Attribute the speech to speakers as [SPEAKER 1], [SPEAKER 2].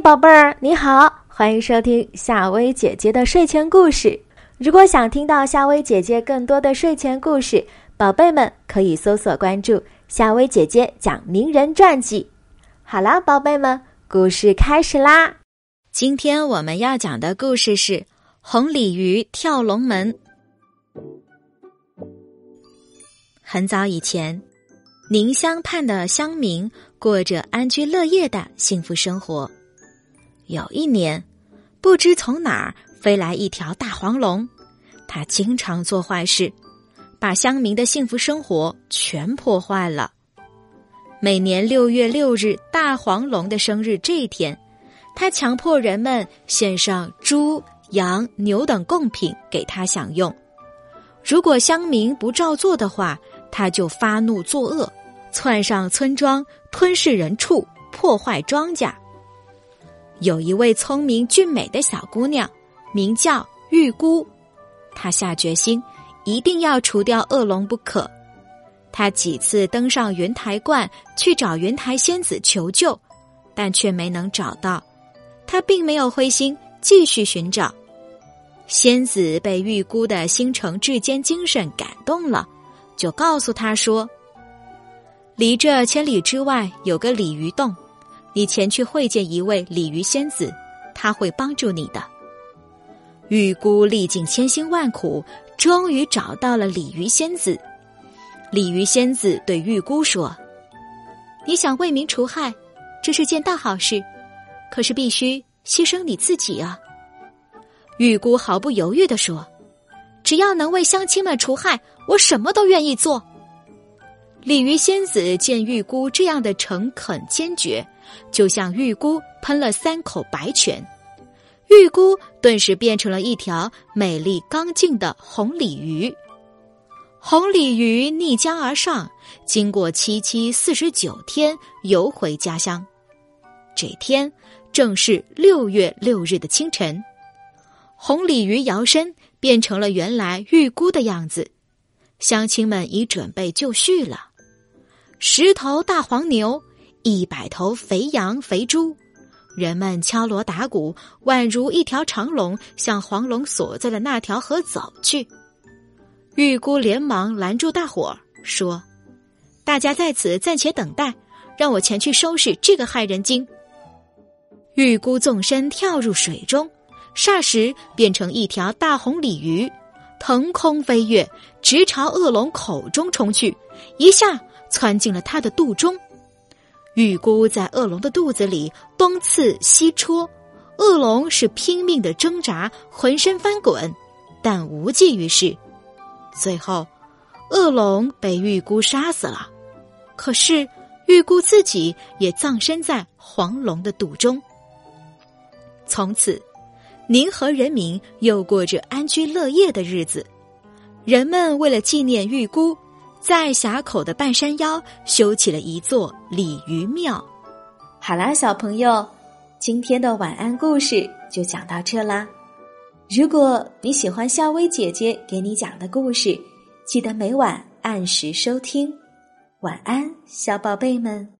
[SPEAKER 1] 宝贝儿，你好，欢迎收听夏薇姐姐的睡前故事。如果想听到夏薇姐姐更多的睡前故事，宝贝们可以搜索关注夏薇姐姐讲名人传记。好啦，宝贝们，故事开始啦！
[SPEAKER 2] 今天我们要讲的故事是《红鲤鱼跳龙门》。很早以前，宁乡畔的乡民过着安居乐业的幸福生活。有一年，不知从哪儿飞来一条大黄龙，它经常做坏事，把乡民的幸福生活全破坏了。每年六月六日大黄龙的生日这一天，他强迫人们献上猪、羊、牛等贡品给他享用。如果乡民不照做的话，他就发怒作恶，窜上村庄，吞噬人畜，破坏庄稼。有一位聪明俊美的小姑娘，名叫玉姑，她下决心一定要除掉恶龙不可。她几次登上云台观去找云台仙子求救，但却没能找到。她并没有灰心，继续寻找。仙子被玉姑的心诚志坚精神感动了，就告诉她说：“离这千里之外有个鲤鱼洞。”你前去会见一位鲤鱼仙子，他会帮助你的。玉姑历尽千辛万苦，终于找到了鲤鱼仙子。鲤鱼仙子对玉姑说：“你想为民除害，这是件大好事，可是必须牺牲你自己啊。”玉姑毫不犹豫的说：“只要能为乡亲们除害，我什么都愿意做。”鲤鱼仙子见玉姑这样的诚恳坚决。就向玉姑喷了三口白泉，玉姑顿时变成了一条美丽刚劲的红鲤鱼。红鲤鱼逆江而上，经过七七四十九天，游回家乡。这天正是六月六日的清晨，红鲤鱼摇身变成了原来玉姑的样子。乡亲们已准备就绪了，十头大黄牛。一百头肥羊、肥猪，人们敲锣打鼓，宛如一条长龙，向黄龙所在的那条河走去。玉姑连忙拦住大伙儿，说：“大家在此暂且等待，让我前去收拾这个害人精。”玉姑纵身跳入水中，霎时变成一条大红鲤鱼，腾空飞跃，直朝恶龙口中冲去，一下窜进了他的肚中。玉姑在恶龙的肚子里东刺西戳，恶龙是拼命的挣扎，浑身翻滚，但无济于事。最后，恶龙被玉姑杀死了。可是，玉姑自己也葬身在黄龙的肚中。从此，宁河人民又过着安居乐业的日子。人们为了纪念玉姑。在峡口的半山腰修起了一座鲤鱼庙。
[SPEAKER 1] 好啦，小朋友，今天的晚安故事就讲到这啦。如果你喜欢夏薇姐姐给你讲的故事，记得每晚按时收听。晚安，小宝贝们。